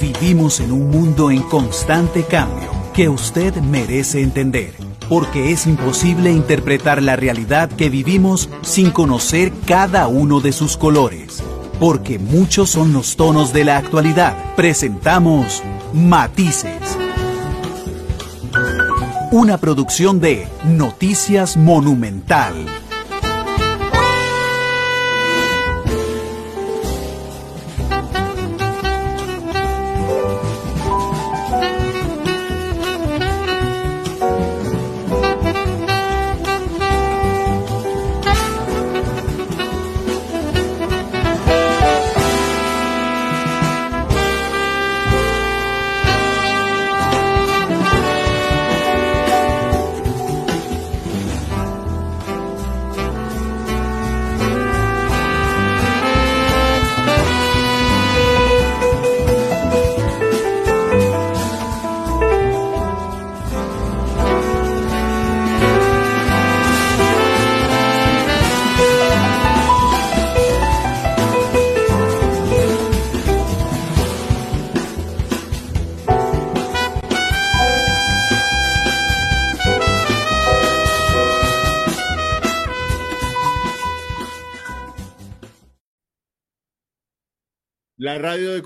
Vivimos en un mundo en constante cambio que usted merece entender, porque es imposible interpretar la realidad que vivimos sin conocer cada uno de sus colores. Porque muchos son los tonos de la actualidad. Presentamos Matices. Una producción de Noticias Monumental.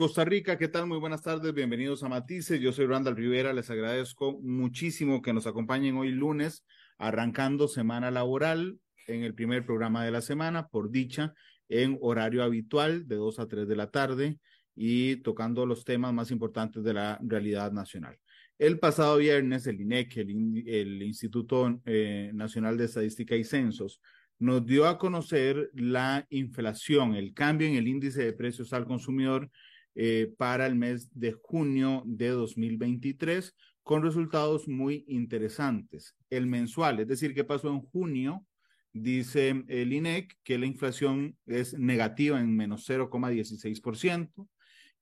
Costa Rica, ¿qué tal? Muy buenas tardes, bienvenidos a Matices. Yo soy Randall Rivera, les agradezco muchísimo que nos acompañen hoy lunes, arrancando semana laboral en el primer programa de la semana, por dicha, en horario habitual de 2 a 3 de la tarde y tocando los temas más importantes de la realidad nacional. El pasado viernes, el INEC, el, Instituto eh, Nacional de Estadística y Censos, nos dio a conocer la inflación, el cambio en el índice de precios al consumidor eh, para el mes de junio de 2023, con resultados muy interesantes. El mensual, es decir, ¿qué pasó en junio? Dice el INEC que la inflación es negativa en menos 0,16%.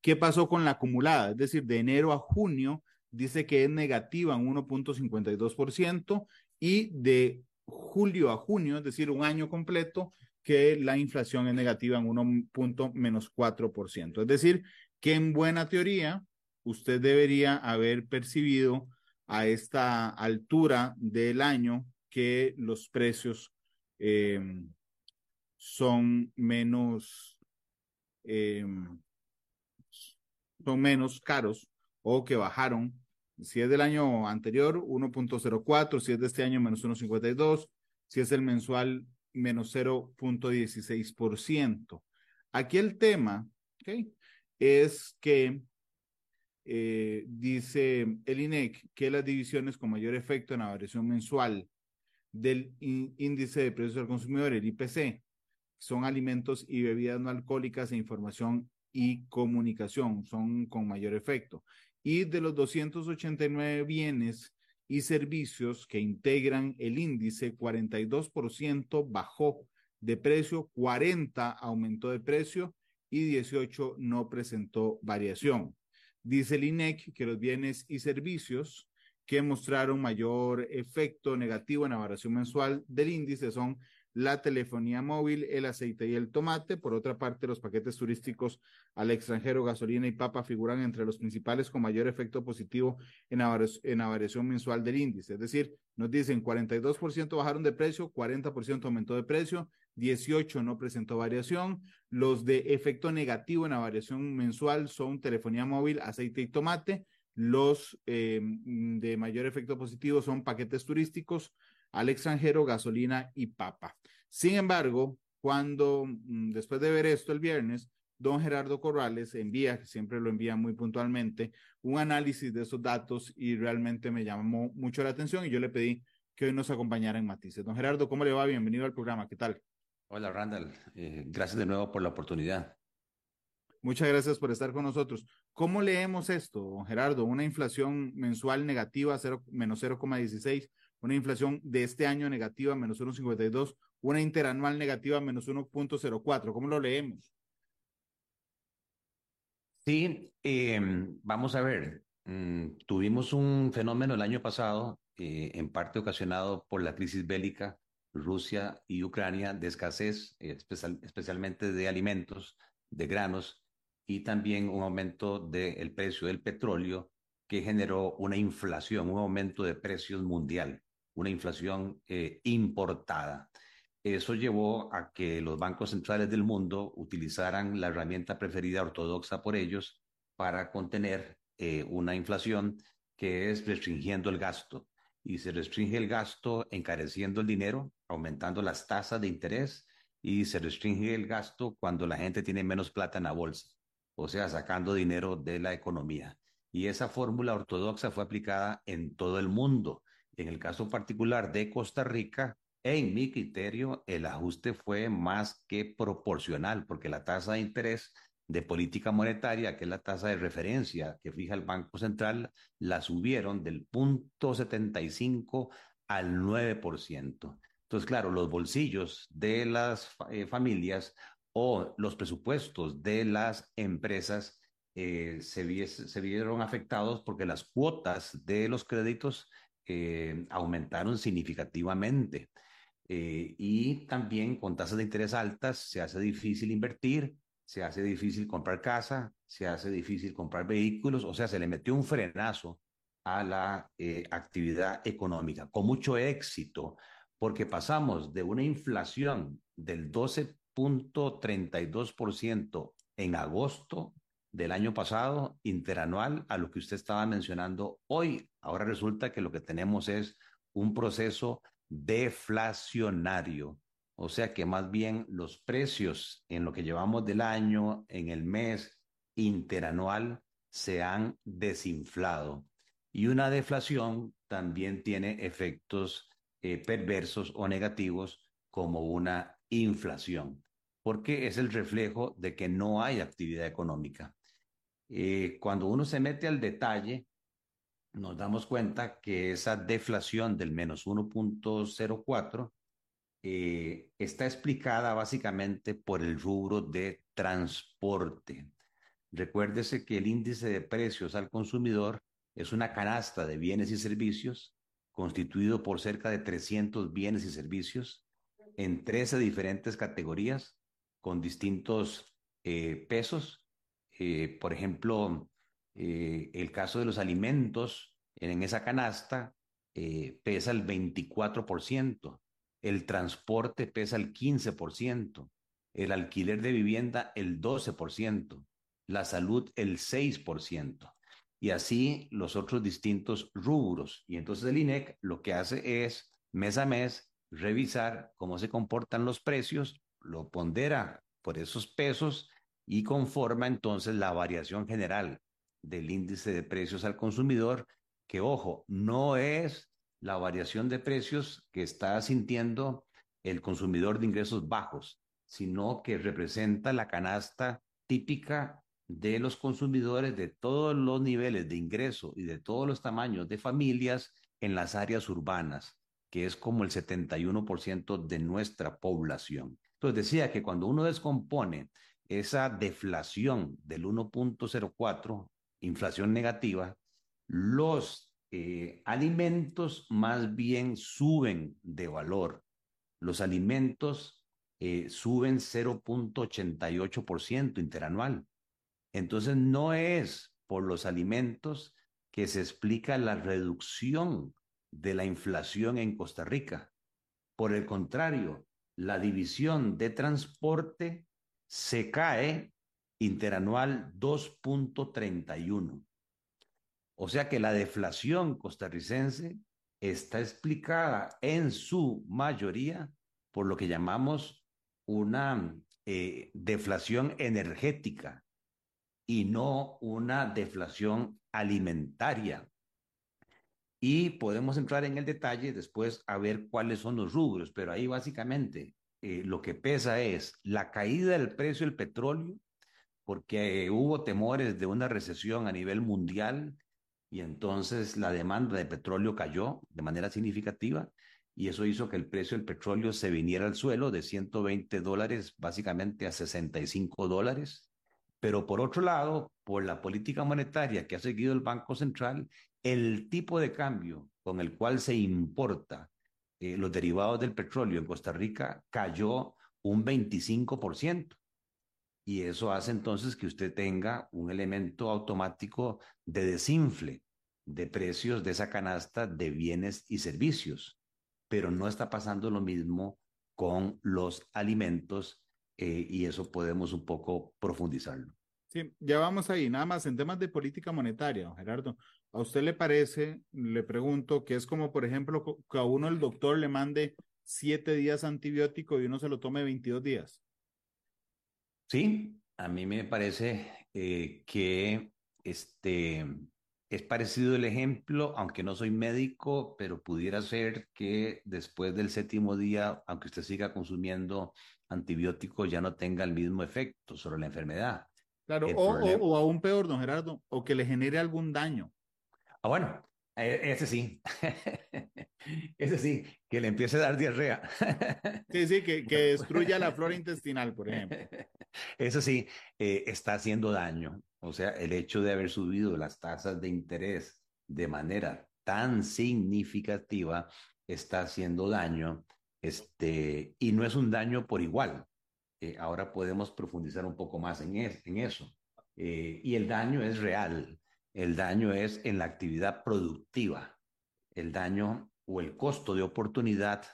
¿Qué pasó con la acumulada? Es decir, de enero a junio dice que es negativa en 1.52% y de julio a junio, es decir, un año completo, que la inflación es negativa en 1 menos 4%. Es decir, que en buena teoría usted debería haber percibido a esta altura del año que los precios em, son menos em, son menos caros o que bajaron si es del año anterior, 1.04, si es de este año, menos 1.52, si es el mensual, menos 0.16%. Aquí el tema es que eh, dice el INEC que las divisiones con mayor efecto en la variación mensual del índice de precios al consumidor, el IPC, son alimentos y bebidas no alcohólicas e información y comunicación, son con mayor efecto y de los 289 bienes y servicios que integran el índice, 42% bajó de precio, 40 aumentó de precio y 18 no presentó variación. Dice el INEC que los bienes y servicios que mostraron mayor efecto negativo en la variación mensual del índice son la telefonía móvil, el aceite y el tomate. Por otra parte, los paquetes turísticos al extranjero, gasolina y papa figuran entre los principales con mayor efecto positivo en la, variación mensual del índice. Es decir, nos dicen 42% bajaron de precio, 40% aumentó de precio, 18 no presentó variación. Los de efecto negativo en la variación mensual son telefonía móvil, aceite y tomate. Los eh, de mayor efecto positivo son paquetes turísticos, al extranjero gasolina y papa. Sin embargo, cuando mm, después de ver esto el viernes, don Gerardo Corrales envía, que siempre lo envía muy puntualmente, un análisis de esos datos y realmente me llamó mucho la atención y yo le pedí que hoy nos acompañara en Matices. Don Gerardo, ¿cómo le va? Bienvenido al programa. ¿Qué tal? Hola, Randall. Eh, gracias de nuevo por la oportunidad. Muchas gracias por estar con nosotros. ¿Cómo leemos esto, don Gerardo? Una inflación mensual negativa, 0, menos 0,16 una inflación de este año negativa menos 1,52, una interanual negativa menos 1,04. ¿Cómo lo leemos? Sí, em, vamos a ver. Mm, tuvimos un fenómeno el año pasado, eh, en parte ocasionado por la crisis bélica Rusia y Ucrania, de escasez, eh, especialmente de alimentos, de granos, y también un aumento del precio del petróleo que generó una inflación, un aumento de precios mundial, una inflación eh, importada. Eso llevó a que los bancos centrales del mundo utilizaran la herramienta preferida ortodoxa por ellos para contener eh, una inflación que es restringiendo el gasto. Y se restringe el gasto encareciendo el dinero, aumentando las tasas de interés, y se restringe el gasto cuando la gente tiene menos plata en la bolsa, o sea, sacando dinero de la economía. Y esa fórmula ortodoxa fue aplicada en todo el mundo. En el caso particular de Costa Rica, en mi criterio, el ajuste fue más que proporcional, porque la tasa de interés de política monetaria, que es la tasa de referencia que fija el Banco Central, la subieron del punto 75 al 9%. Entonces, claro, los bolsillos de las eh, familias o los presupuestos de las empresas eh, se, se, vieron afectados porque las cuotas de los créditos eh, aumentaron significativamente. Eh, y también con tasas de interés altas se hace difícil invertir, se hace difícil comprar casa, se hace difícil comprar vehículos, o sea, se le metió un frenazo a la eh, actividad económica, con mucho éxito, porque pasamos de una inflación del 12.32% en agosto del año pasado, interanual, a lo que usted estaba mencionando hoy. Ahora resulta que lo que tenemos es un proceso deflacionario. O sea que más bien los precios en lo que llevamos del año, en el mes interanual, se han desinflado. Y una deflación también tiene efectos eh, perversos o negativos como una inflación, porque es el reflejo de que no hay actividad económica. Eh, cuando uno se mete al detalle, nos damos cuenta que esa deflación del menos 1.04 eh, está explicada básicamente por el rubro de transporte. Recuérdese que el índice de precios al consumidor es una canasta de bienes y servicios constituido por cerca de 300 bienes y servicios en 13 diferentes categorías con distintos eh, pesos. Eh, por ejemplo, eh, el caso de los alimentos en esa canasta eh, pesa el 24%, el transporte pesa el 15%, el alquiler de vivienda el 12%, la salud el 6%, y así los otros distintos rubros. Y entonces el INEC lo que hace es mes a mes revisar cómo se comportan los precios, lo pondera por esos pesos y conforma entonces la variación general del índice de precios al consumidor, que ojo, no es la variación de precios que está sintiendo el consumidor de ingresos bajos, sino que representa la canasta típica de los consumidores de todos los niveles de ingreso y de todos los tamaños de familias en las áreas urbanas, que es como el 71% de nuestra población. Entonces decía que cuando uno descompone esa deflación del 1.04 inflación negativa, los eh, alimentos más bien suben de valor. Los alimentos eh, suben 0.88% interanual. Entonces no es por los alimentos que se explica la reducción de la inflación en Costa Rica. Por el contrario, la división de transporte se cae interanual 2.31. O sea que la deflación costarricense está explicada en su mayoría por lo que llamamos una eh, deflación energética y no una deflación alimentaria. Y podemos entrar en el detalle después a ver cuáles son los rubros, pero ahí básicamente eh, lo que pesa es la caída del precio del petróleo porque hubo temores de una recesión a nivel mundial y entonces la demanda de petróleo cayó de manera significativa y eso hizo que el precio del petróleo se viniera al suelo de 120 dólares básicamente a 65 dólares. Pero por otro lado, por la política monetaria que ha seguido el Banco Central, el tipo de cambio con el cual se importa eh, los derivados del petróleo en Costa Rica cayó un 25%. Y eso hace entonces que usted tenga un elemento automático de desinfle de precios de esa canasta de bienes y servicios, pero no está pasando lo mismo con los alimentos eh, y eso podemos un poco profundizarlo. Sí, ya vamos ahí, nada más en temas de política monetaria, Gerardo. ¿A usted le parece, le pregunto, que es como, por ejemplo, que a uno el doctor le mande siete días antibiótico y uno se lo tome 22 días? Sí, a mí me parece eh, que este, es parecido el ejemplo, aunque no soy médico, pero pudiera ser que después del séptimo día, aunque usted siga consumiendo antibióticos, ya no tenga el mismo efecto sobre la enfermedad. Claro, o, o, aún peor, don Gerardo, o que le genere algún daño. Ah, bueno, ese sí. ese sí, que le empiece a dar diarrea. sí, sí, que, que destruya la flora intestinal, por ejemplo. Eso sí, eh, está haciendo daño. O sea, el hecho de haber subido las tasas de interés de manera tan significativa está haciendo daño, este, y no es un daño por igual. Eh, ahora podemos profundizar un poco más en, en eso. Eh, y el daño es real. El daño es en la actividad productiva. El daño o el costo de oportunidad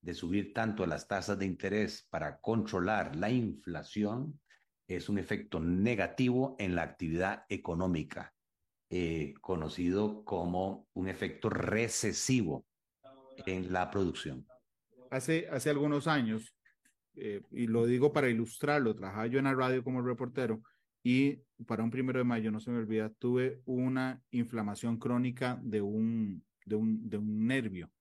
de subir tanto las tasas de interés para controlar la inflación es un efecto negativo en la actividad económica, eh, conocido como un efecto recesivo en la producción. Hace, hace algunos años, eh, y lo digo para ilustrarlo, trabajaba yo en la radio como reportero y para un primero de mayo, no se me olvida, tuve una inflamación crónica de un, de un, de un nervio.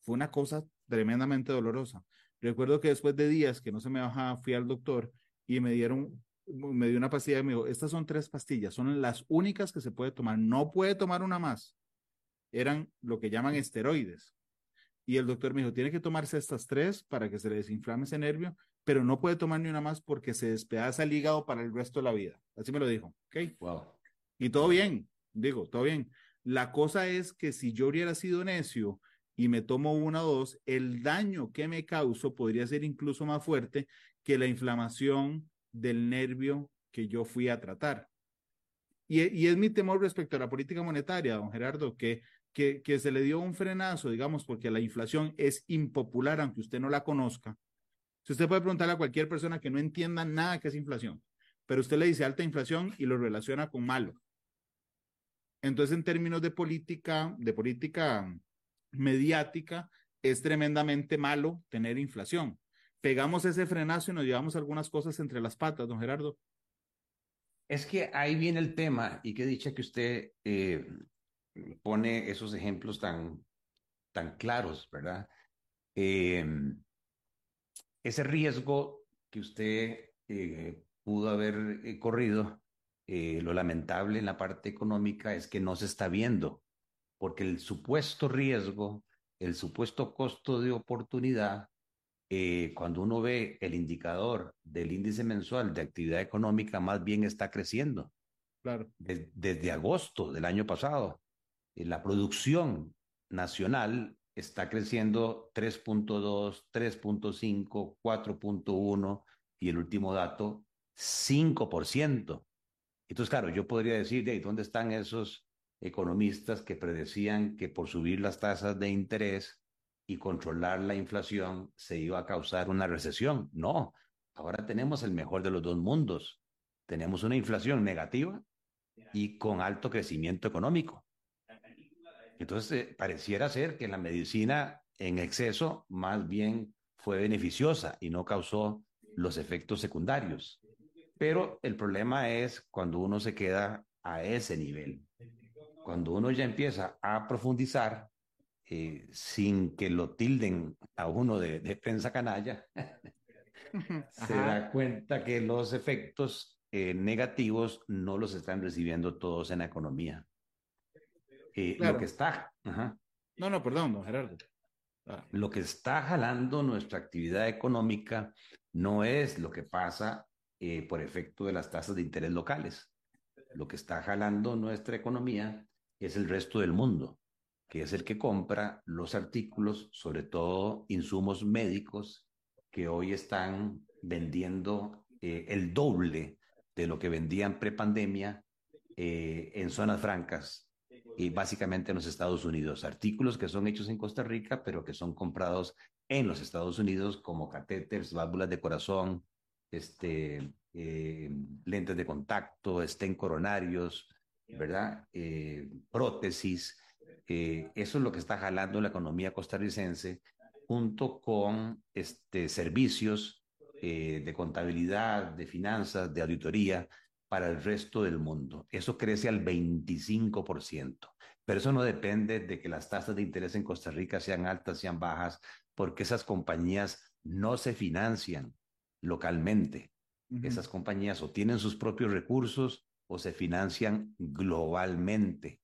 Fue una cosa tremendamente dolorosa. Recuerdo que después de días que no se me bajaba, fui al doctor y me dieron, me dio una pastilla me dijo, estas son tres pastillas, son las únicas que se puede tomar, no puede tomar una más. Eran lo que llaman esteroides. Y el doctor me dijo, tiene que tomarse estas tres para que se le desinflame ese nervio, pero no puede tomar ni una más porque se despedaza el hígado para el resto de la vida. Así me lo dijo. ¿Ok? Wow. Y todo bien, digo, todo bien. La cosa es que si yo hubiera sido necio y me tomo una o dos, el daño que me causo podría ser incluso más fuerte que la inflamación del nervio que yo fui a tratar. Y, y, es mi temor respecto a la política monetaria, don Gerardo, que que, se le dio un frenazo, digamos, porque la inflación es impopular, aunque usted no la conozca. Si usted puede preguntarle a cualquier persona que no entienda nada que es inflación, pero usted le dice alta inflación y lo relaciona con malo. Entonces, en términos de política, de política mediática, es tremendamente malo tener inflación. Pegamos ese frenazo y nos llevamos algunas cosas entre las patas, don Gerardo. Es que ahí viene el tema, y que dicha que usted eh, pone esos ejemplos tan, tan claros, ¿verdad? Em, ese riesgo que usted eh, pudo haber eh, corrido, eh, lo lamentable en la parte económica es que no se está viendo, porque el supuesto riesgo, el supuesto costo de oportunidad, cuando uno ve el indicador del índice mensual de actividad económica, más bien está creciendo. Claro. desde agosto del año pasado. La producción nacional está creciendo 3.2, 3.5, 4.1 y el último dato, 5%. Entonces, claro, yo podría decir, ¿de dónde están esos economistas que predecían que por subir las tasas de interés y controlar la inflación se iba a causar una recesión? No, ahora tenemos el mejor de los dos mundos. Tenemos una inflación negativa y con alto crecimiento económico. Entonces, eh, pareciera ser que la medicina en exceso más bien fue beneficiosa y no causó los efectos secundarios. Pero el problema es cuando uno se queda a ese nivel. Cuando uno ya empieza a profundizar eh, sin que lo tilden a uno de, de prensa canalla, se da cuenta que los efectos eh, negativos no los están recibiendo todos en la economía. Eh, lo que está. No, no, perdón, don Gerardo. Ah. Lo que está jalando nuestra actividad económica no es lo que pasa eh, por efecto de las tasas de interés locales. Lo que está jalando nuestra economía es el resto del mundo, que es el que compra los artículos, sobre todo insumos médicos, que hoy están vendiendo eh, el doble de lo que vendían prepandemia eh, en zonas francas y básicamente en los Estados Unidos. Artículos que son hechos en Costa Rica, pero que son comprados en los Estados Unidos como catéteres, válvulas de corazón, este, eh, lentes de contacto, estén coronarios, ¿verdad? Eh, prótesis. Eh, eso es lo que está jalando la economía costarricense junto con este, servicios de contabilidad, de finanzas, de auditoría para el resto del mundo. Eso crece al 25%. Pero eso no depende de que las tasas de interés en Costa Rica sean altas, sean bajas, porque esas compañías no se financian localmente. Esas compañías o tienen sus propios recursos o se financian globalmente.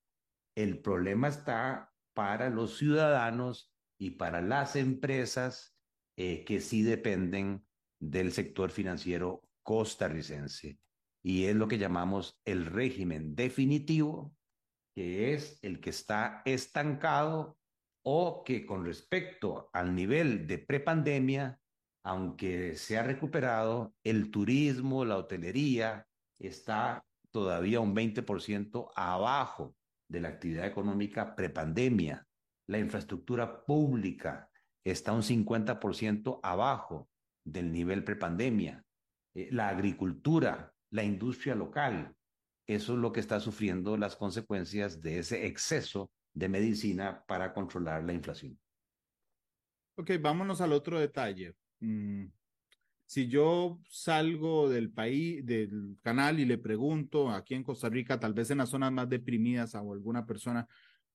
El problema está para los ciudadanos y para las empresas eh, que sí dependen del sector financiero costarricense. Y es lo que llamamos el régimen definitivo, que es el que está estancado o que con respecto al nivel de prepandemia aunque se ha recuperado, el turismo, la hotelería está todavía un 20% abajo de la actividad económica prepandemia. La infraestructura pública está un 50% abajo del nivel prepandemia. Eh, la agricultura, la industria local, eso es lo que está sufriendo las consecuencias de ese exceso de medicina para controlar la inflación. Ok, vámonos al otro detalle. Mm, si yo salgo del país, del canal y le pregunto aquí en Costa Rica, tal vez en las zonas más deprimidas a alguna persona,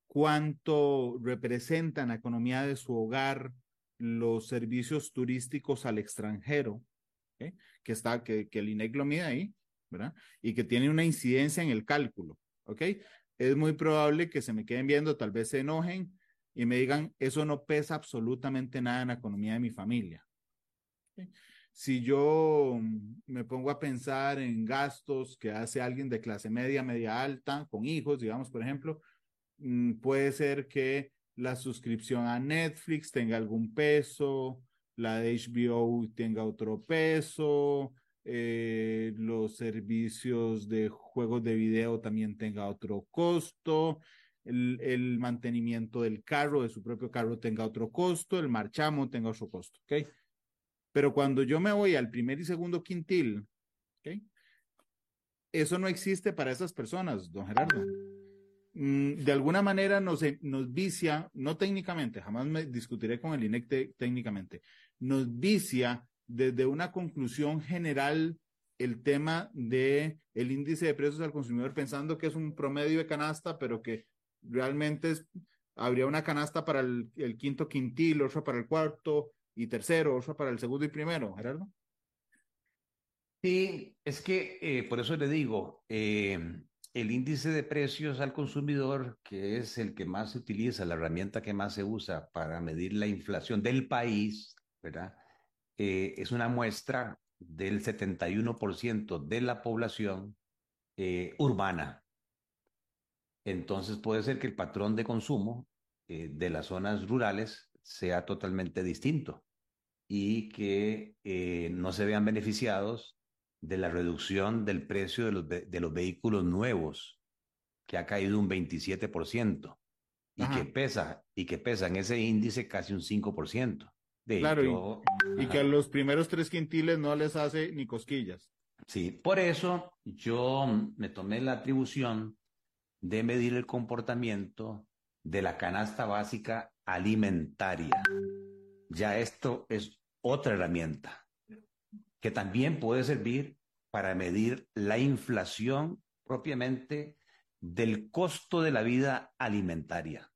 cuánto representa en la economía de su hogar los servicios turísticos al extranjero, que está, que, el INEC ahí, ¿verdad? Y que tiene una incidencia en el cálculo, ¿ok? Es muy probable que se me queden viendo, tal vez se enojen y me digan, eso no pesa absolutamente nada en la economía de mi familia. Si yo me pongo a pensar en gastos que hace alguien de clase media, media alta, con hijos, digamos, por ejemplo, mm, puede ser que la suscripción a Netflix tenga algún peso, la de HBO tenga otro peso, eh, los servicios de juegos de video también tenga otro costo, el, mantenimiento del carro, de su propio carro tenga otro costo, el marchamo tenga otro costo, ¿ok? Pero cuando yo me voy al primer y segundo quintil, eso no existe para esas personas, don Gerardo. Mm, de alguna manera nos, nos vicia, no técnicamente, jamás me discutiré con el INEC técnicamente, nos vicia desde una conclusión general el tema de el índice de precios al consumidor pensando que es un promedio de canasta, pero que realmente habría una canasta para el, quinto quintil, otra para el cuarto, y tercero, sea, para el segundo y primero, Gerardo. Sí, es que eh, por eso le digo, eh, el índice de precios al consumidor, que es el que más se utiliza, la herramienta que más se usa para medir la inflación del país, ¿verdad? Eh, es una muestra del 71% de la población urbana. Entonces puede ser que el patrón de consumo de las zonas rurales sea totalmente distinto y que eh, no se vean beneficiados de la reducción del precio de los, de los vehículos nuevos, que ha caído un 27%, y que, pesa, y que pesa en ese índice casi un 5%. De claro, y, que a los primeros tres quintiles no les hace ni cosquillas. Sí, por eso yo me tomé la atribución de medir el comportamiento de la canasta básica alimentaria ya esto es otra herramienta que también puede servir para medir la inflación propiamente del costo de la vida alimentaria.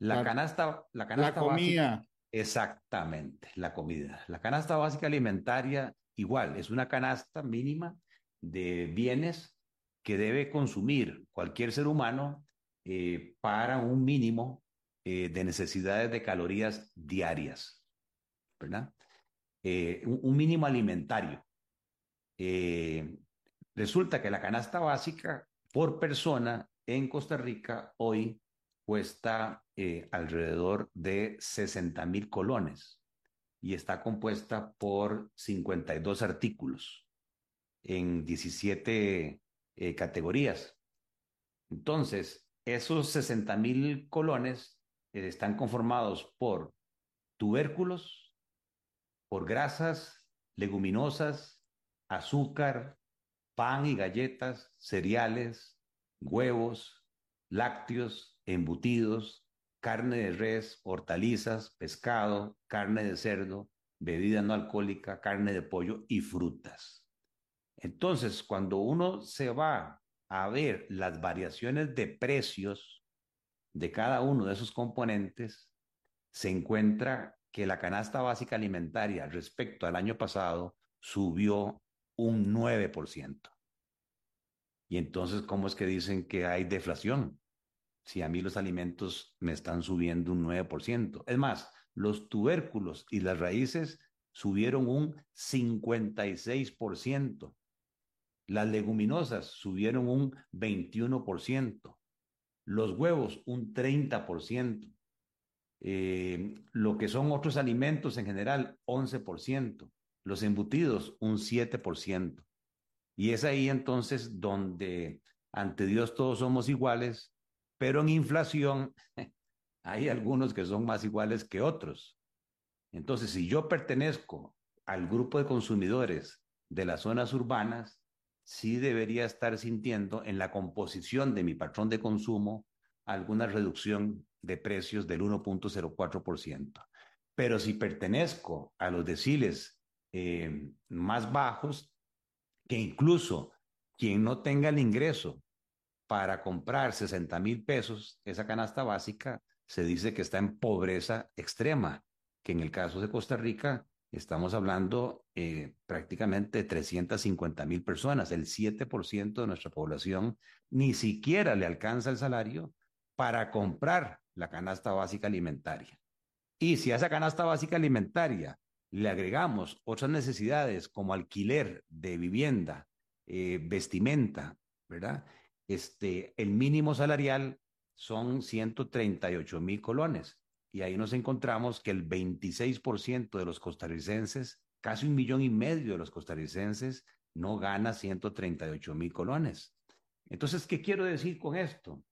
La, canasta, la canasta la comida. Exactamente, la comida. La canasta básica alimentaria igual, es una canasta mínima de bienes que debe consumir cualquier ser humano eh, para un mínimo eh, de necesidades de calorías diarias, ¿verdad? Eh, un, mínimo alimentario. Eh, resulta que la canasta básica por persona en Costa Rica hoy cuesta alrededor de 60 mil colones. y está compuesta por 52 artículos en 17 eh, categorías. Entonces, esos 60 mil colones eh, están conformados por tubérculos, por grasas, leguminosas, azúcar, pan y galletas, cereales, huevos, lácteos, embutidos, carne de res, hortalizas, pescado, carne de cerdo, bebida no alcohólica, carne de pollo y frutas. Entonces, cuando uno se va a ver las variaciones de precios de cada uno de esos componentes, se encuentra que la canasta básica alimentaria respecto al año pasado subió un 9%. Y entonces, ¿cómo es que dicen que hay deflación? Si a mí los alimentos me están subiendo un 9%. Es más, los tubérculos y las raíces subieron un 56%. Las leguminosas subieron un 21%. Los huevos un 30%. Eh, lo que son otros alimentos en general, 11%. Los embutidos, un 7%. Y es ahí entonces donde ante Dios todos somos iguales, pero en inflación hay algunos que son más iguales que otros. Entonces, si yo pertenezco al grupo de consumidores de las zonas urbanas, sí debería estar sintiendo en la composición de mi patrón de consumo alguna reducción de precios del 1.04%. Pero si pertenezco a los deciles eh, más bajos, que incluso quien no tenga el ingreso para comprar 60 mil pesos, esa canasta básica, se dice que está en pobreza extrema, que en el caso de Costa Rica estamos hablando eh, prácticamente de 350 mil personas, el 7% de nuestra población ni siquiera le alcanza el salario para comprar la canasta básica alimentaria. Y si a esa canasta básica alimentaria le agregamos otras necesidades como alquiler de vivienda, eh, vestimenta, ¿verdad? Este, el mínimo salarial son 138 mil colones. Y ahí nos encontramos que el 26% de los costarricenses, casi un millón y medio de los costarricenses, no gana 138 mil colones. Entonces, ¿qué quiero decir con esto?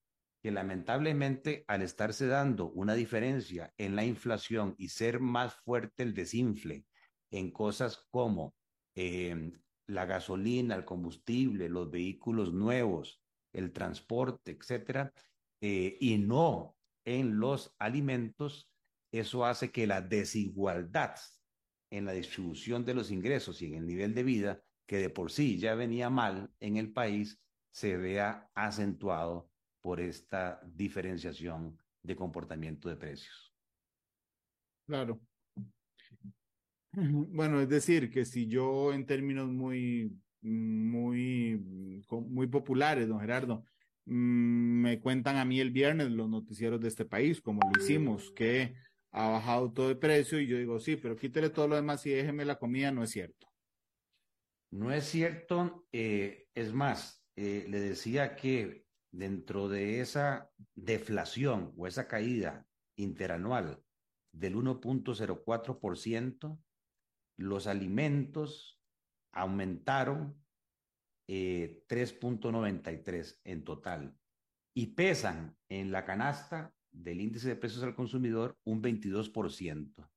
que lamentablemente al estarse dando una diferencia en la inflación y ser más fuerte el desinfle en cosas como eh, la gasolina, el combustible, los vehículos nuevos, el transporte, etcétera, eh, y no en los alimentos, eso hace que la desigualdad en la distribución de los ingresos y en el nivel de vida, que de por sí ya venía mal en el país, se vea acentuado por esta diferenciación de comportamiento de precios. Claro. Bueno, es decir, que si yo en términos muy, muy, muy populares, don Gerardo, mm, me cuentan a mí el viernes los noticieros de este país, como lo hicimos, que ha bajado todo el precio y yo digo, sí, pero quítele todo lo demás y déjeme la comida, no es cierto. No es cierto, eh, es más, eh, le decía que dentro de esa deflación o esa caída interanual del 1.04%, los alimentos aumentaron 3.93 eh, en total y pesan en la canasta del índice de precios al consumidor un 22%.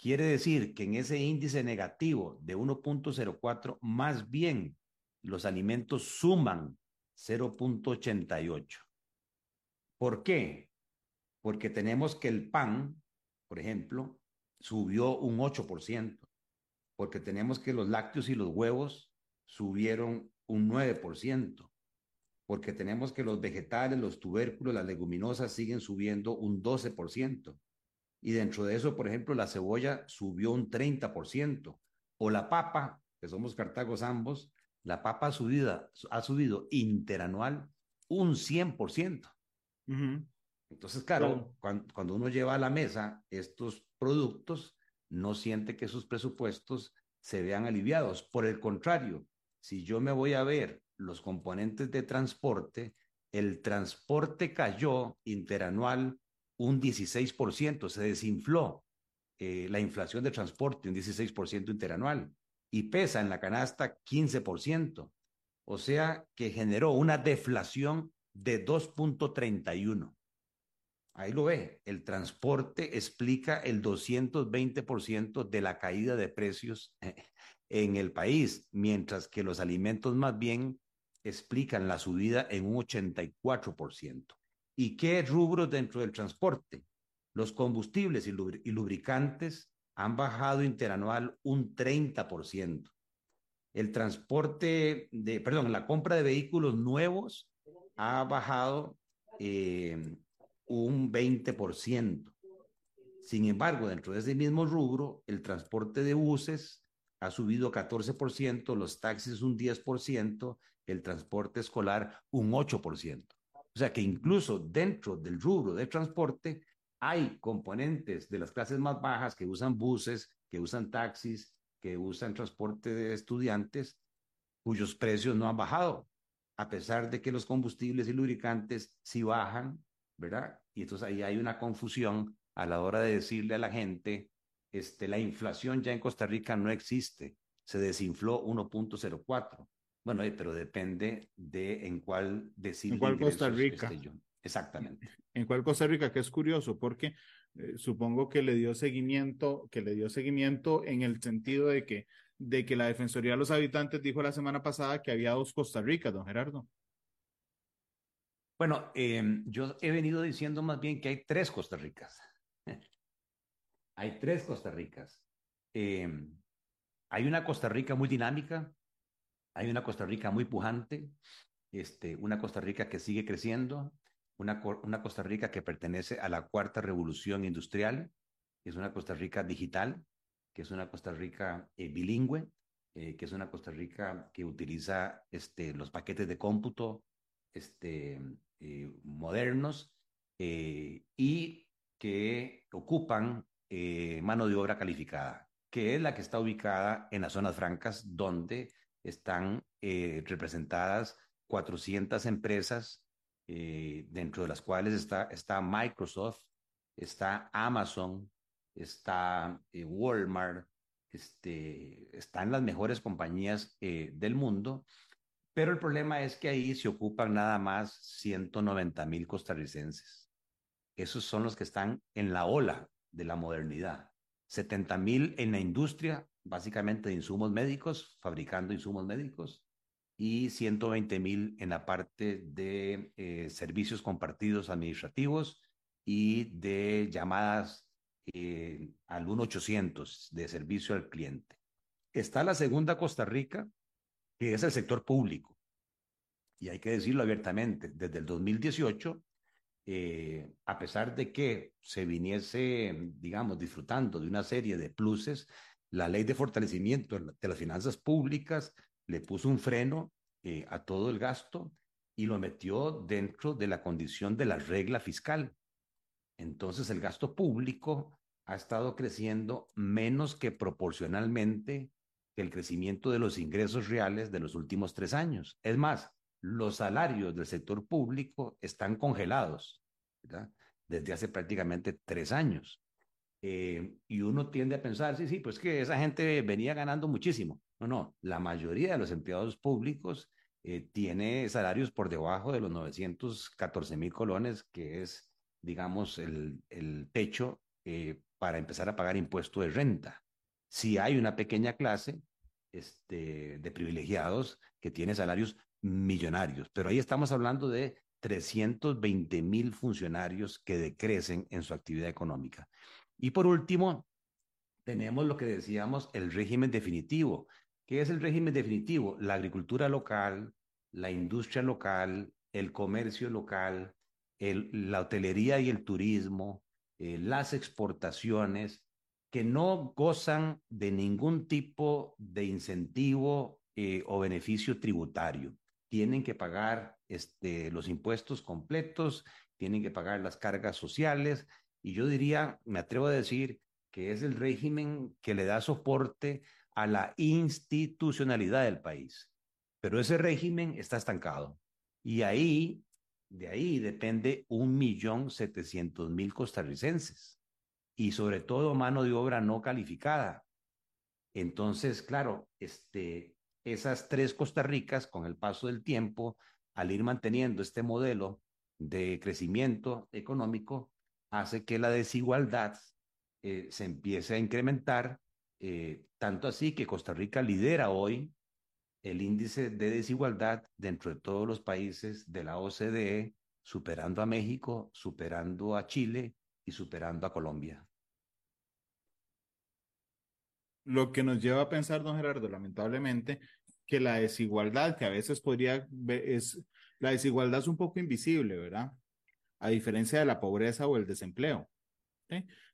Quiere decir que en ese índice negativo de 1.04, más bien los alimentos suman 0.88. ¿Por qué? Porque tenemos que el pan, por ejemplo, subió un 8%, porque tenemos que los lácteos y los huevos subieron un 9%, porque tenemos que los vegetales, los tubérculos, las leguminosas siguen subiendo un 12%. Y dentro de eso, por ejemplo, la cebolla subió un 30%, o la papa, que somos cartagos ambos, la papa subida, ha subido interanual un 100%. Entonces, claro, Cuando, uno lleva a la mesa estos productos, no siente que sus presupuestos se vean aliviados. Por el contrario, si yo me voy a ver los componentes de transporte, el transporte cayó interanual un 16%, se desinfló. eh, la inflación de transporte, un 16% interanual, y pesa en la canasta 15%. O sea que generó una deflación de 2.31. Ahí lo ve, el transporte explica el 220% de la caída de precios en el país, mientras que los alimentos más bien explican la subida en un 84%. ¿Y qué rubros dentro del transporte? Los combustibles y lubricantes han bajado interanual un 30%. El transporte de, perdón, la compra de vehículos nuevos ha bajado eh, un 20%. Sin embargo, dentro de ese mismo rubro, el transporte de buses ha subido 14%, los taxis un 10%, el transporte escolar un 8%. O sea que incluso dentro del rubro de transporte hay componentes de las clases más bajas que usan buses, que usan taxis, que usan transporte de estudiantes, cuyos precios no han bajado, a pesar de que los combustibles y lubricantes sí bajan, ¿verdad? Y entonces ahí hay una confusión a la hora de decirle a la gente, este, la inflación ya en Costa Rica no existe, se desinfló 1.04. Bueno, eh, pero depende de en cuál decir. En cuál Costa Rica. Exactamente. En cuál Costa Rica, que es curioso, porque eh, supongo que le dio seguimiento, que le dio seguimiento en el sentido de que, de que la Defensoría de los Habitantes dijo la semana pasada que había dos Costa Ricas, don Gerardo. Bueno, em, yo he venido diciendo más bien que hay tres Costa Ricas. hay tres Costa Ricas. Em, hay una Costa Rica muy dinámica, hay una Costa Rica muy pujante, este, una Costa Rica que sigue creciendo, una, una Costa Rica que pertenece a la cuarta revolución industrial, que es una Costa Rica digital, que es una Costa Rica eh, bilingüe, eh, que es una Costa Rica que utiliza este, los paquetes de cómputo este, eh, modernos y que ocupan mano de obra calificada, que es la que está ubicada en las zonas francas donde están representadas 400 empresas eh, dentro de las cuales está, Microsoft, está Amazon, está eh, Walmart, este, están las mejores compañías eh, del mundo, pero el problema es que ahí se ocupan nada más 190 mil costarricenses. Esos son los que están en la ola de la modernidad. 70 mil en la industria, básicamente de insumos médicos, fabricando insumos médicos y 120 mil en la parte de eh, servicios compartidos administrativos y de llamadas eh, al 1-800 de servicio al cliente. Está la segunda Costa Rica, que es el sector público. Y hay que decirlo abiertamente, desde el 2018, eh, a pesar de que se viniese, digamos, disfrutando de una serie de pluses, la ley de fortalecimiento de las finanzas públicas le puso un freno eh, a todo el gasto y lo metió dentro de la condición de la regla fiscal. Entonces el gasto público ha estado creciendo menos que proporcionalmente el crecimiento de los ingresos reales de los últimos tres años. Es más, los salarios del sector público están congelados desde hace prácticamente tres años. Eh, y uno tiende a pensar, sí, sí, pues que esa gente venía ganando muchísimo. No, no, la mayoría de los empleados públicos eh, tiene salarios por debajo de los 914 mil colones, que es, digamos, el, el techo eh, para empezar a pagar impuesto de renta. Si hay una pequeña clase este, de privilegiados que tiene salarios millonarios, pero ahí estamos hablando de 320 mil funcionarios que decrecen en su actividad económica. Y por último, tenemos lo que decíamos, el régimen definitivo. ¿Qué es el régimen definitivo? La agricultura local, la industria local, el comercio local, la hotelería y el turismo, eh, las exportaciones, que no gozan de ningún tipo de incentivo eh, o beneficio tributario. Tienen que pagar este, los impuestos completos, tienen que pagar las cargas sociales, y yo diría, me atrevo a decir, que es el régimen que le da soporte a la institucionalidad del país. Pero ese régimen está estancado. Y ahí, de ahí depende un millón setecientos mil costarricenses. Y sobre todo mano de obra no calificada. Entonces, claro, este, esas tres Costa Ricas, con el paso del tiempo, al ir manteniendo este modelo de crecimiento económico, hace que la desigualdad eh, se empiece a incrementar, eh, tanto así que Costa Rica lidera hoy el índice de desigualdad dentro de todos los países de la OCDE, superando a México, superando a Chile y superando a Colombia. Lo que nos lleva a pensar, don Gerardo, lamentablemente, que la desigualdad, que a veces podría, es, la desigualdad es un poco invisible, ¿verdad? A diferencia de la pobreza o el desempleo,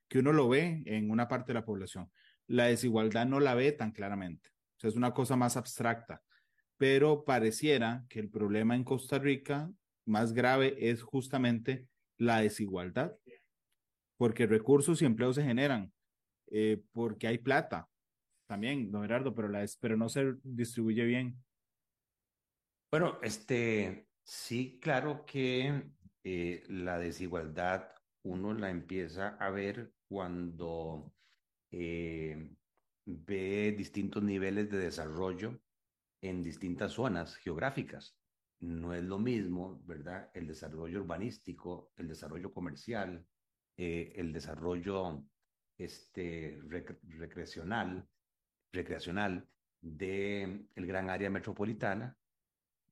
que uno lo ve en una parte de la población. La desigualdad no la ve tan claramente. O sea, es una cosa más abstracta, pero pareciera que el problema en Costa Rica más grave es justamente la desigualdad, porque recursos y empleos se generan, eh, porque hay plata también, don Gerardo, pero, la, pero no se distribuye bien. Bueno, este, sí, claro que eh, la desigualdad uno la empieza a ver cuando eh, ve distintos niveles de desarrollo en distintas zonas geográficas. No es lo mismo, ¿verdad? El desarrollo urbanístico, el desarrollo comercial, eh, el desarrollo este, recreacional, recreacional del el gran área metropolitana,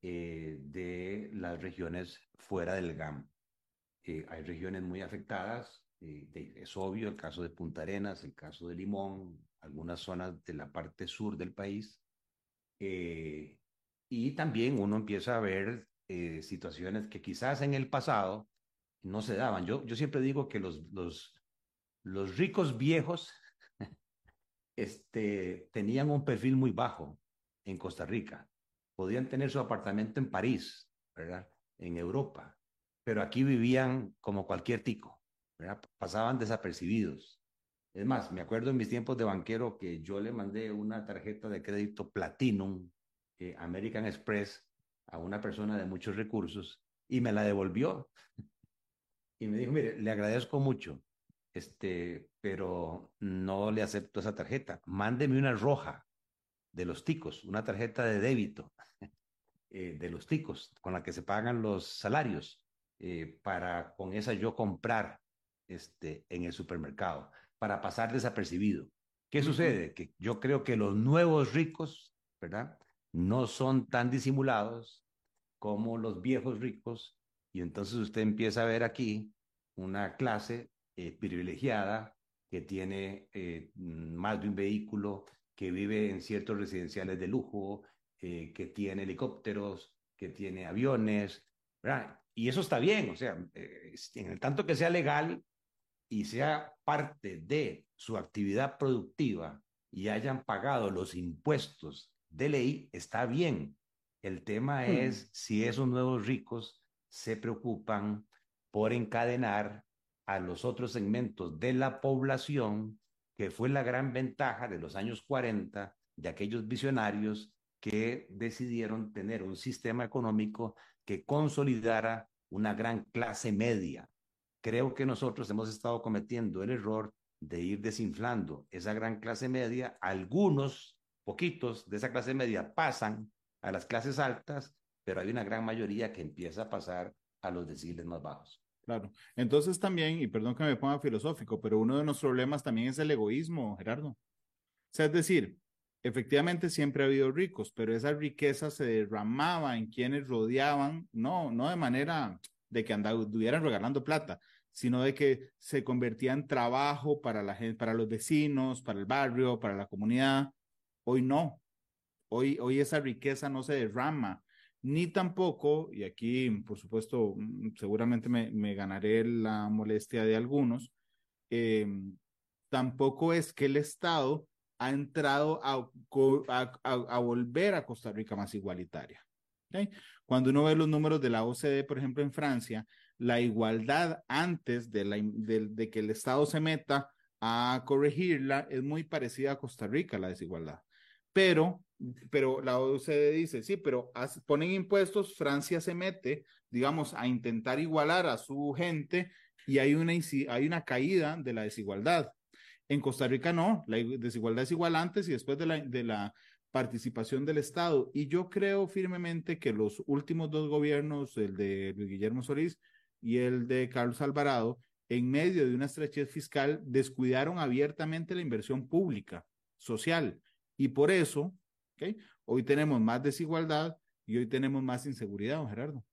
eh, de las regiones fuera del GAM. Eh, hay regiones muy afectadas, es obvio el caso de Punta Arenas, el caso de Limón, algunas zonas de la parte sur del país. Y también uno empieza a ver situaciones que quizás en el pasado no se daban. Yo, yo siempre digo que los, los, los ricos viejos este, tenían un perfil muy bajo en Costa Rica. Podían tener su apartamento en París, ¿verdad? En Europa, pero aquí vivían como cualquier tico, ¿verdad? Pasaban desapercibidos. Es más, me acuerdo en mis tiempos de banquero que yo le mandé una tarjeta de crédito Platinum eh, American Express a una persona de muchos recursos y me la devolvió. Y me dijo, mire, le agradezco mucho, este, pero no le acepto esa tarjeta. Mándeme una roja de los ticos, una tarjeta de débito eh, de los ticos con la que se pagan los salarios eh, para con esa yo comprar este, en el supermercado para pasar desapercibido. ¿Qué sucede? Que yo creo que los nuevos ricos, ¿verdad? No son tan disimulados como los viejos ricos y entonces usted empieza a ver aquí una clase eh, privilegiada que tiene eh, más de un vehículo, que vive en ciertos residenciales de lujo, eh, que tiene helicópteros, que tiene aviones, ¿verdad? Y eso está bien, o sea, en el tanto que sea legal, y sea parte de su actividad productiva y hayan pagado los impuestos de ley, está bien. El tema hmm. es si esos nuevos ricos se preocupan por encadenar a los otros segmentos de la población, que fue la gran ventaja de los años 40 de aquellos visionarios que decidieron tener un sistema económico que consolidara una gran clase media, creo que nosotros hemos estado cometiendo el error de ir desinflando esa gran clase media. Algunos, poquitos de esa clase media pasan a las clases altas, pero hay una gran mayoría que empieza a pasar a los deciles más bajos. Claro. Entonces también, y perdón que me ponga filosófico, pero uno de los problemas también es el egoísmo, Gerardo. O sea, es decir, efectivamente siempre ha habido ricos, pero esa riqueza se derramaba en quienes rodeaban, no, no de manera de que anduvieran regalando plata, sino de que se convertía en trabajo para, la gente, para los vecinos, para el barrio, para la comunidad. Hoy no. Hoy, hoy esa riqueza no se derrama, ni tampoco, y aquí, por supuesto, mm, seguramente me, ganaré la molestia de algunos, eh, tampoco es que el Estado ha entrado a, volver a Costa Rica más igualitaria. Cuando uno ve los números de la OCDE, por ejemplo, en Francia, la igualdad antes de, de, que el Estado se meta a corregirla es muy parecida a Costa Rica, la desigualdad. Pero, pero la OCDE dice, sí, pero ponen impuestos, Francia se mete, digamos, a intentar igualar a su gente y hay una, hay una caída de la desigualdad. En Costa Rica no, la desigualdad es igual antes y después de la, de la participación del Estado. Y yo creo firmemente que los últimos dos gobiernos, el de Luis Guillermo Solís y el de Carlos Alvarado, en medio de una estrechez fiscal, descuidaron abiertamente la inversión pública, social. Y por eso, hoy tenemos más desigualdad y hoy tenemos más inseguridad, Gerardo.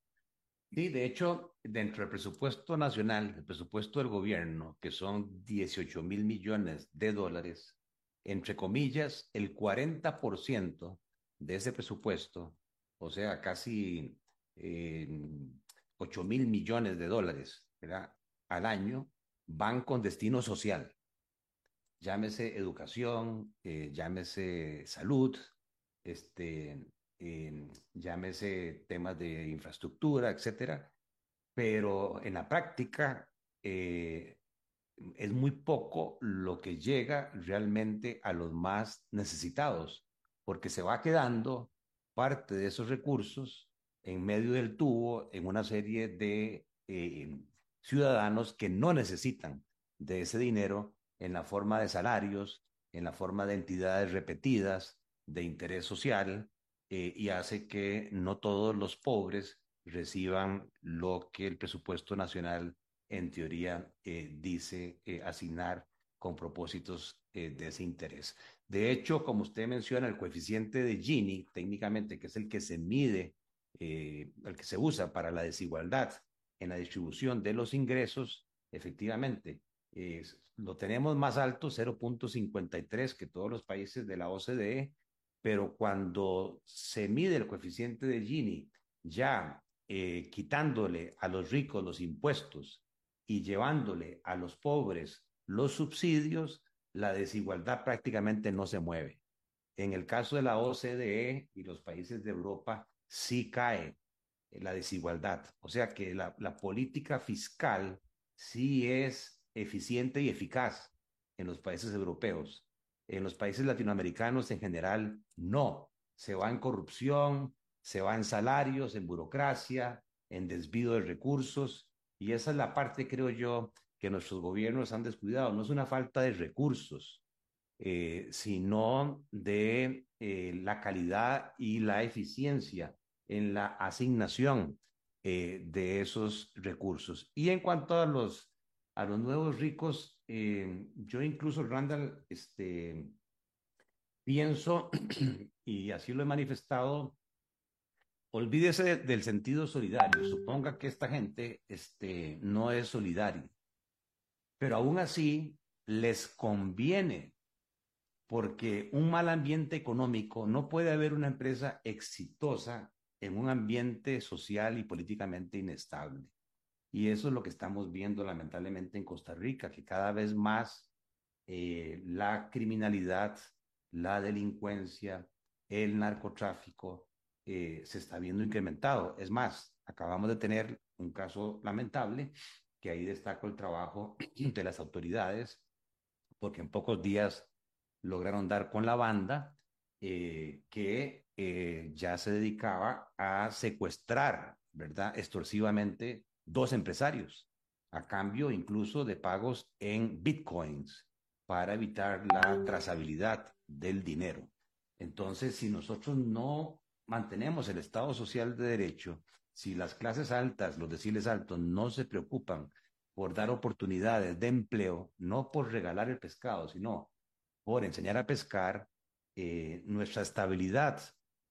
Sí, de hecho, dentro del presupuesto nacional, el presupuesto del gobierno, que son 18 mil millones de dólares, entre comillas, el 40% de ese presupuesto, o sea, casi eh, 8 mil millones de dólares al año, van con destino social. Llámese educación, eh, llámese salud, este, llámese temas de infraestructura, etcétera, pero en la práctica eh, es muy poco lo que llega realmente a los más necesitados, porque se va quedando parte de esos recursos en medio del tubo en una serie de eh, ciudadanos que no necesitan de ese dinero en la forma de salarios, en la forma de entidades repetidas, de interés social, eh, y hace que no todos los pobres reciban lo que el presupuesto nacional en teoría eh, dice eh, asignar con propósitos de ese interés. De hecho, como usted menciona, el coeficiente de Gini, técnicamente, que es el que se mide, el que se usa para la desigualdad en la distribución de los ingresos, efectivamente, lo tenemos más alto, 0.53, que todos los países de la OCDE, pero cuando se mide el coeficiente de Gini, ya eh, quitándole a los ricos los impuestos y llevándole a los pobres los subsidios, la desigualdad prácticamente no se mueve. En el caso de la OCDE y los países de Europa, sí cae la desigualdad. O sea que la, la política fiscal sí es eficiente y eficaz en los países europeos. En los países latinoamericanos en general, no. Se va en corrupción, se va en salarios, en burocracia, en desvío de recursos. Y esa es la parte, creo yo, que nuestros gobiernos han descuidado. No es una falta de recursos, eh, sino de eh, la calidad y la eficiencia en la asignación eh, de esos recursos. Y en cuanto a los, a los nuevos ricos, eh, yo incluso, Randall, este, pienso, y así lo he manifestado, olvídese del sentido solidario. Suponga que esta gente este, no es solidaria, pero aún así les conviene, porque un mal ambiente económico no puede haber una empresa exitosa en un ambiente social y políticamente inestable. Y eso es lo que estamos viendo lamentablemente en Costa Rica, que cada vez más eh, la criminalidad, la delincuencia, el narcotráfico eh, se está viendo incrementado. Es más, acabamos de tener un caso lamentable, que ahí destaco el trabajo de las autoridades, porque en pocos días lograron dar con la banda eh, que ya se dedicaba a secuestrar, ¿verdad?, extorsivamente dos empresarios, a cambio incluso de pagos en bitcoins para evitar la trazabilidad del dinero. Entonces, si nosotros no mantenemos el Estado social de derecho, si las clases altas, los deciles altos, no se preocupan por dar oportunidades de empleo, no por regalar el pescado, sino por enseñar a pescar, eh, nuestra estabilidad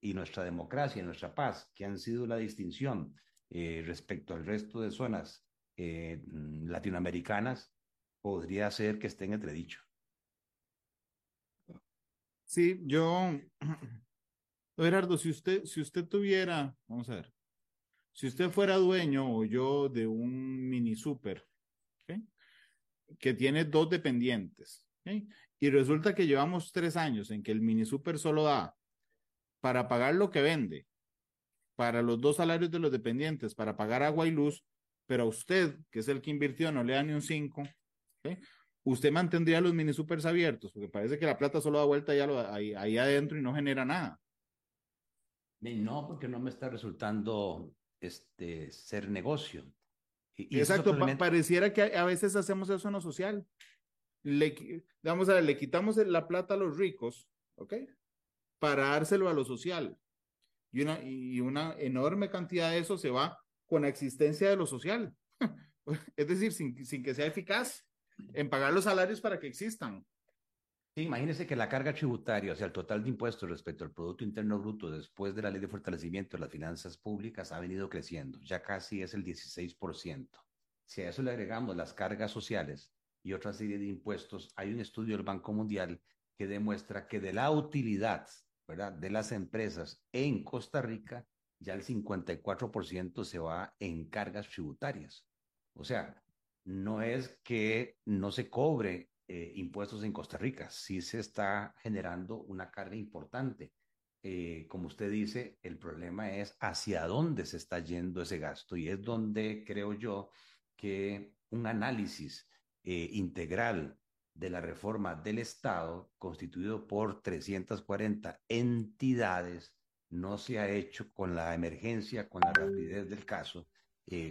y nuestra democracia, nuestra paz, que han sido la distinción eh, respecto al resto de zonas eh, latinoamericanas, podría ser que esté en entredicho. Sí, yo, Gerardo, si usted, si usted tuviera, vamos a ver, si usted fuera dueño o yo de un mini super, que tiene dos dependientes, y resulta que llevamos tres años en que el mini super solo da para pagar lo que vende, para los dos salarios de los dependientes, para pagar agua y luz, pero a usted, que es el que invirtió, no le da ni un 5, usted mantendría los mini supers abiertos, porque parece que la plata solo da vuelta ahí, ahí, adentro y no genera nada. No, porque no me está resultando este, ser negocio. Exacto, pareciera que a veces hacemos eso en lo social. Le, vamos a ver, le quitamos la plata a los ricos, ¿ok? Para dárselo a lo social. Y una, y una enorme cantidad de eso se va con la existencia de lo social. es decir, sin, sin que sea eficaz en pagar los salarios para que existan. Sí, imagínese que la carga tributaria, o sea, el total de impuestos respecto al Producto Interno Bruto después de la Ley de Fortalecimiento de las Finanzas Públicas ha venido creciendo, ya casi es el 16%. Si a eso le agregamos las cargas sociales y otra serie de impuestos, hay un estudio del Banco Mundial que demuestra que de la utilidad, de las empresas en Costa Rica, ya el 54% se va en cargas tributarias. O sea, no es que no se cobre eh, impuestos en Costa Rica, sí se está generando una carga importante. Eh, como usted dice, el problema es hacia dónde se está yendo ese gasto y es donde creo yo que un análisis eh, integral de la reforma del Estado, constituido por 340 entidades, no se ha hecho con la emergencia, con la rapidez del caso,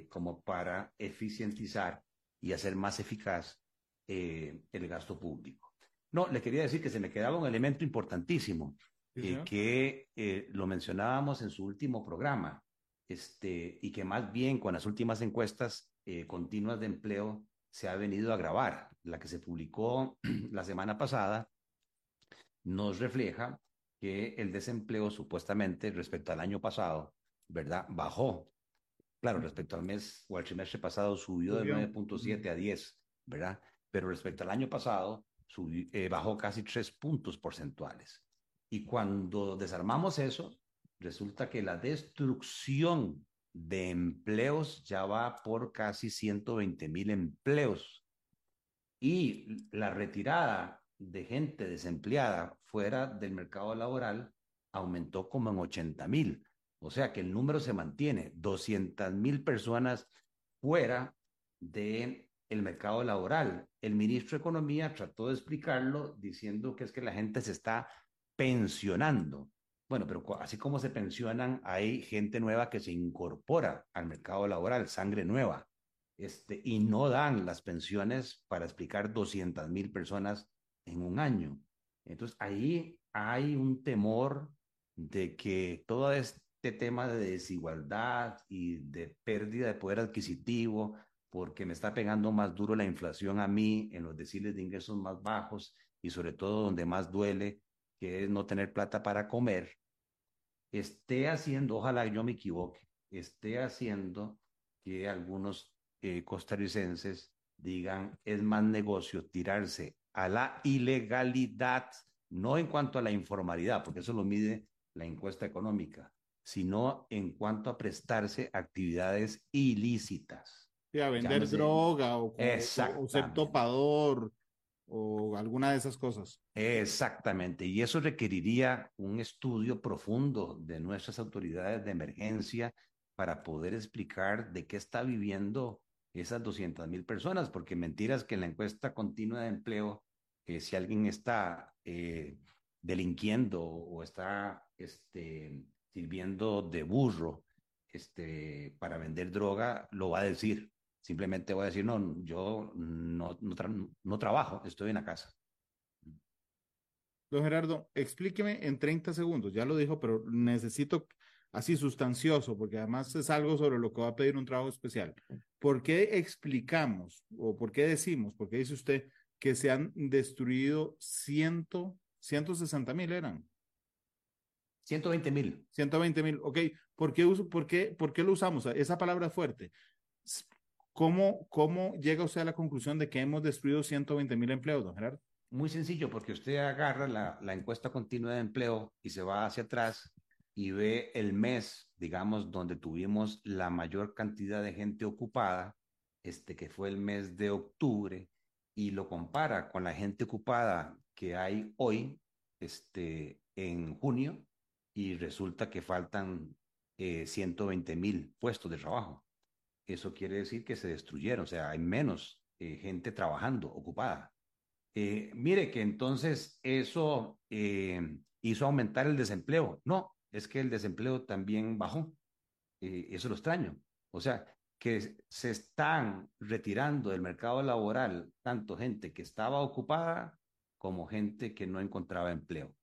como para eficientizar y hacer más eficaz eh, el gasto público. No, le quería decir que se me quedaba un elemento importantísimo, eh, que eh, lo mencionábamos en su último programa, este, y que más bien con las últimas encuestas continuas de empleo se ha venido a agravar. La que se publicó la semana pasada nos refleja que el desempleo supuestamente respecto al año pasado, ¿verdad? Bajó Claro, respecto al mes o al trimestre pasado subió, de 9.7 a 10, ¿verdad? Pero respecto al año pasado eh, bajó casi tres puntos porcentuales. Y cuando desarmamos eso, resulta que la destrucción de empleos ya va por casi 120 mil empleos. Y la retirada de gente desempleada fuera del mercado laboral aumentó como en 80 mil. O sea que el número se mantiene, 200 mil personas fuera del el mercado laboral. El ministro de Economía trató de explicarlo diciendo que es que la gente se está pensionando. Bueno, pero así como se pensionan, hay gente nueva que se incorpora al mercado laboral, sangre nueva, este, y no dan las pensiones para explicar 200 mil personas en un año. Entonces, ahí hay un temor de que todo este tema de desigualdad y de pérdida de poder adquisitivo, porque me está pegando más duro la inflación a mí en los deciles de ingresos más bajos y sobre todo donde más duele, que es no tener plata para comer, esté haciendo, ojalá yo me equivoque, esté haciendo que algunos eh, costarricenses digan es más negocio tirarse a la ilegalidad, no en cuanto a la informalidad, porque eso lo mide la encuesta económica, sino en cuanto a prestarse actividades ilícitas. Sí, a vender droga o, o, ser topador o alguna de esas cosas. Exactamente, y eso requeriría un estudio profundo de nuestras autoridades de emergencia para poder explicar de qué está viviendo esas 200 mil personas, porque mentiras que en la encuesta continua de empleo, que si alguien está eh, delinquiendo o está este, sirviendo de burro este, para vender droga, lo va a decir. Simplemente va a decir, no, yo no, no, trabajo, estoy en la casa. Don Gerardo, explíqueme en 30 segundos, ya lo dijo, pero necesito así sustancioso, porque además es algo sobre lo que va a pedir un trabajo especial. ¿Por qué explicamos o por qué decimos, por qué dice usted que se han destruido ciento, 160 mil eran? 120 mil. 120 mil, ok. ¿Por qué, uso, por, qué, ¿Por qué lo usamos? Esa palabra fuerte. ¿Cómo, ¿Cómo llega usted a la conclusión de que hemos destruido 120 mil empleos, don Gerardo? Muy sencillo, porque usted agarra la, la encuesta continua de empleo y se va hacia atrás y ve el mes, digamos, donde tuvimos la mayor cantidad de gente ocupada, este que fue el mes de octubre, y lo compara con la gente ocupada que hay hoy, este, en junio, y resulta que faltan eh, 120 mil puestos de trabajo. Eso quiere decir que se destruyeron, o sea, hay menos eh, gente trabajando, ocupada. Eh, mire que entonces eso eh, hizo aumentar el desempleo. No, es que el desempleo también bajó. eso lo extraño. O sea, que se están retirando del mercado laboral tanto gente que estaba ocupada como gente que no encontraba empleo.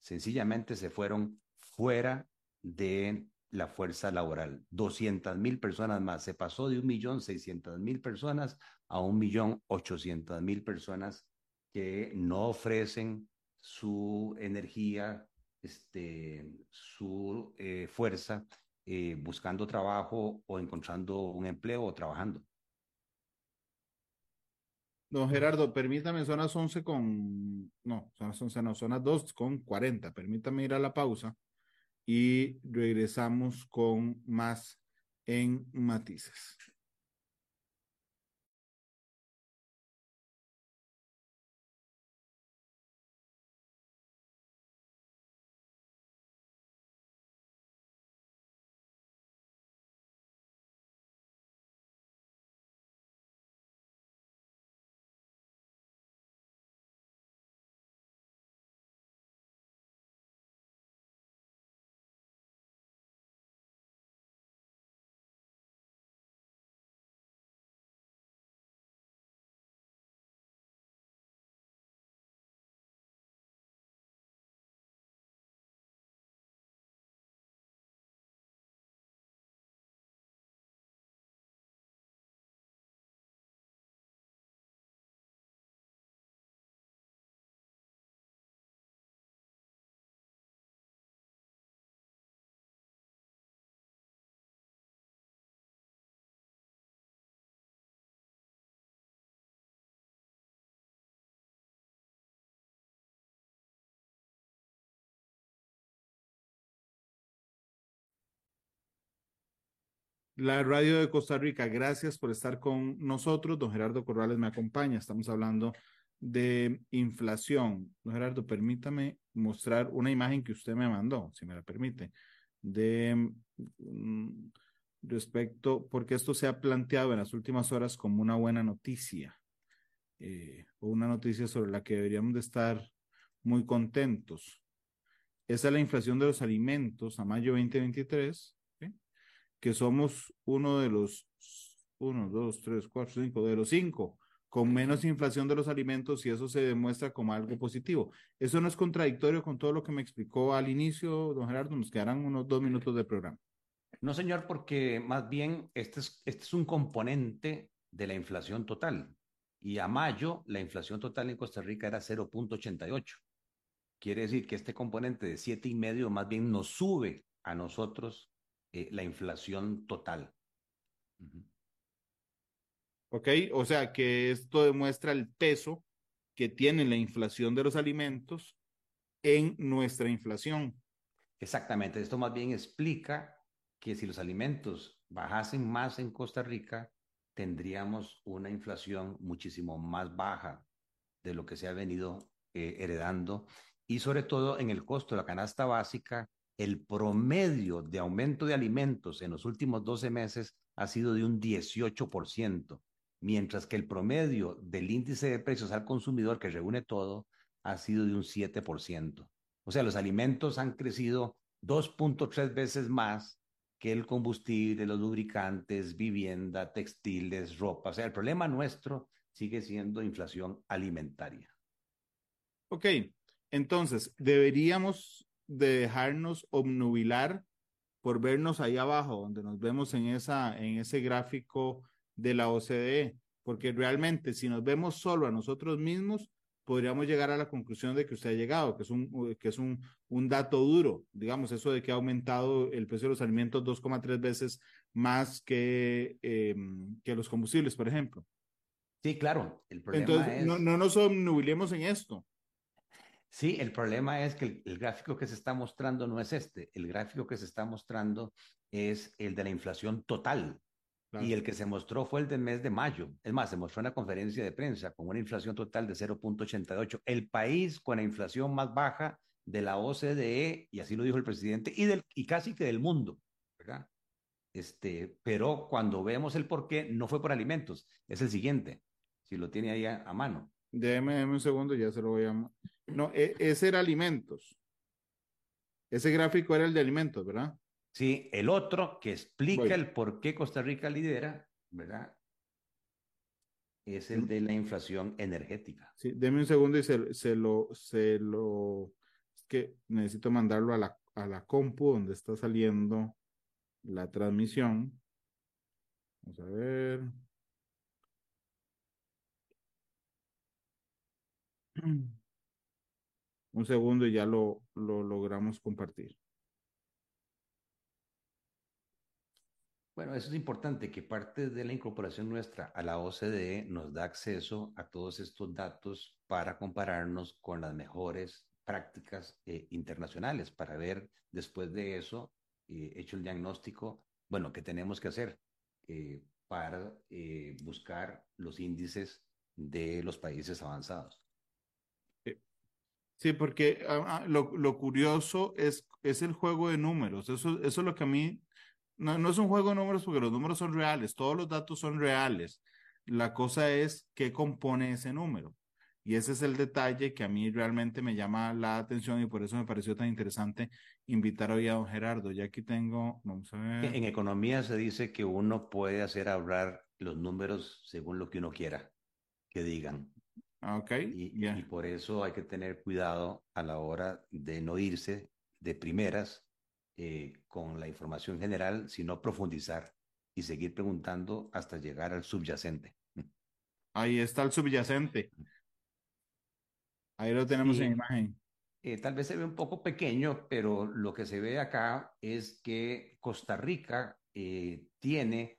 Sencillamente se fueron fuera de la fuerza laboral. 200 mil personas más. Se pasó de un millón seiscientos mil personas a un millón ochocientos mil personas que no ofrecen su energía, este, su eh, fuerza eh, buscando trabajo o encontrando un empleo o trabajando. Don Gerardo, permítame, son las 11 con, no, son las 11, no, son las 2 con 40. Permítame ir a la pausa y regresamos con más en matices. La radio de Costa Rica, gracias por estar con nosotros. Don Gerardo Corrales me acompaña. Estamos hablando de inflación. Don Gerardo, permítame mostrar una imagen que usted me mandó, si me la permite, de mm, respecto, porque esto se ha planteado en las últimas horas como una buena noticia, eh, o una noticia sobre la que deberíamos de estar muy contentos. Esa es la inflación de los alimentos a mayo 2023 que somos uno de los, uno, dos, tres, cuatro, cinco, de los cinco con menos inflación de los alimentos y eso se demuestra como algo positivo. Eso no es contradictorio con todo lo que me explicó al inicio, don Gerardo, nos quedarán unos dos minutos de programa. No, señor, porque más bien este es, este es un componente de la inflación total. Y a mayo la inflación total en Costa Rica era 0.88. Quiere decir que este componente de siete y medio más bien nos sube a nosotros eh, la inflación total. Ok, o sea que esto demuestra el peso que tiene la inflación de los alimentos en nuestra inflación. Exactamente, esto más bien explica que si los alimentos bajasen más en Costa Rica, tendríamos una inflación muchísimo más baja de lo que se ha venido eh, heredando y sobre todo en el costo de la canasta básica el promedio de aumento de alimentos en los últimos 12 meses ha sido de un 18%, mientras que el promedio del índice de precios al consumidor que reúne todo ha sido de un 7%. O sea, los alimentos han crecido 2.3 veces más que el combustible, los lubricantes, vivienda, textiles, ropa. O sea, el problema nuestro sigue siendo inflación alimentaria. Ok, entonces, deberíamos de dejarnos obnubilar por vernos ahí abajo, donde nos vemos en, esa, en ese gráfico de la OCDE, porque realmente si nos vemos solo a nosotros mismos, podríamos llegar a la conclusión de que usted ha llegado, que es un, que es un, un dato duro, digamos, eso de que ha aumentado el precio de los alimentos 2,3 veces más que, em, que los combustibles, por ejemplo. Sí, claro. El problema Entonces, no, no nos obnubilemos en esto. Sí, el problema es que el, gráfico que se está mostrando no es este. El gráfico que se está mostrando es el de la inflación total. Y el que se mostró fue el del mes de mayo. Es más, se mostró en la conferencia de prensa con una inflación total de 0.88. El país con la inflación más baja de la OCDE, y así lo dijo el presidente, y, del, y casi que del mundo, ¿verdad? Este, pero cuando vemos el por qué, no fue por alimentos, es el siguiente, si lo tiene ahí a, a mano. Déjeme, un segundo, ya se lo voy a... No, e, ese era alimentos. Ese gráfico era el de alimentos, ¿verdad? Sí, el otro que explica el por qué Costa Rica lidera, ¿verdad? Es el de la inflación energética. Sí, deme un segundo y se, se lo, se lo, es que necesito mandarlo a la, a la compu donde está saliendo la transmisión. Vamos a ver. Un segundo y ya lo, lo logramos compartir. Bueno, eso es importante, que parte de la incorporación nuestra a la OCDE nos da acceso a todos estos datos para compararnos con las mejores prácticas eh, internacionales, para ver después de eso, eh, hecho el diagnóstico, bueno, qué tenemos que hacer eh, para buscar los índices de los países avanzados. Sí, porque ah, ah, lo, lo, curioso es, es el juego de números. Eso, eso es lo que a mí no, no es un juego de números porque los números son reales, todos los datos son reales. La cosa es qué compone ese número. Y ese es el detalle que a mí realmente me llama la atención y por eso me pareció tan interesante invitar hoy a don Gerardo. Ya aquí tengo, vamos a ver. En economía se dice que uno puede hacer hablar los números según lo que uno quiera que digan. Ah, ok. Y, y por eso hay que tener cuidado a la hora de no irse de primeras eh, con la información general, sino profundizar y seguir preguntando hasta llegar al subyacente. Ahí está el subyacente. Ahí lo tenemos en imagen. Eh, tal vez se ve un poco pequeño, pero lo que se ve acá es que Costa Rica eh, tiene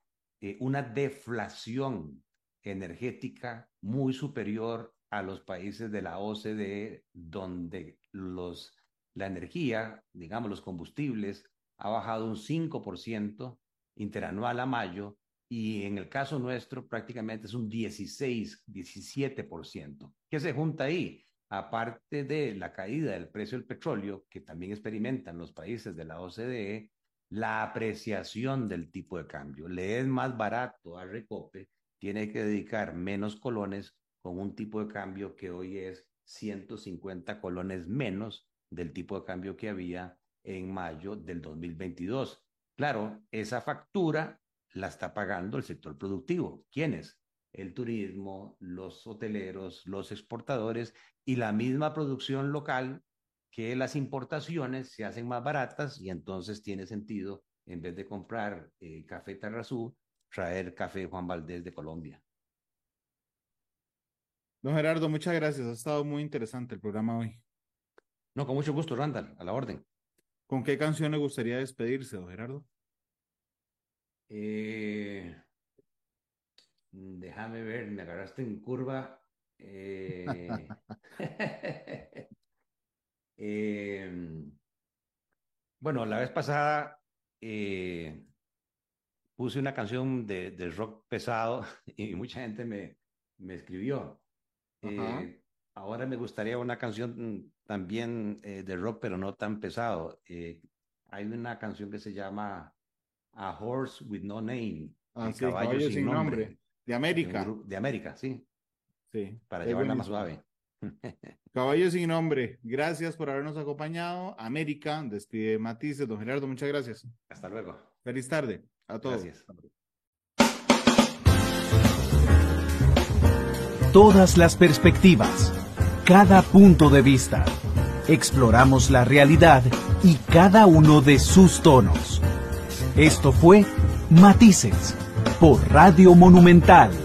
una deflación energética muy superior a los países de la OCDE, donde los la energía, digamos los combustibles, ha bajado un 5% interanual a mayo y en el caso nuestro prácticamente es un 16, 17%. ¿Qué se junta ahí? Aparte de la caída del precio del petróleo, que también experimentan los países de la OCDE, la apreciación del tipo de cambio. Le es más barato a Recope, tiene que dedicar menos colones con un tipo de cambio que hoy es 150 colones menos del tipo de cambio que había en mayo del 2022. Claro, esa factura la está pagando el sector productivo. ¿Quiénes? El turismo, los hoteleros, los exportadores y la misma producción local que las importaciones se hacen más baratas y entonces tiene sentido, en vez de comprar eh, café Tarrazú, traer café Juan Valdés de Colombia. Don Gerardo, muchas gracias. Ha estado muy interesante el programa hoy. No, con mucho gusto, Randall, a la orden. ¿Con qué canción le gustaría despedirse, don Gerardo? Eh, déjame ver, me agarraste en curva. Eh, em, bueno, la vez pasada eh, puse una canción de, rock pesado y mucha gente me, me escribió. Ahora me gustaría una canción también eh, de rock, pero no tan pesado. Eh, hay una canción que se llama A Horse with No Name. Ah, caballo, sin, nombre. De América. De América, sí. Sí. Para llevarla más suave. Caballo sin nombre. Gracias por habernos acompañado. América, despide Matices. Don Gerardo, muchas gracias. Hasta luego. Feliz tarde a todos. Gracias. Todas las perspectivas cada punto de vista. Exploramos la realidad y cada uno de sus tonos. Esto fue Matices por Radio Monumental.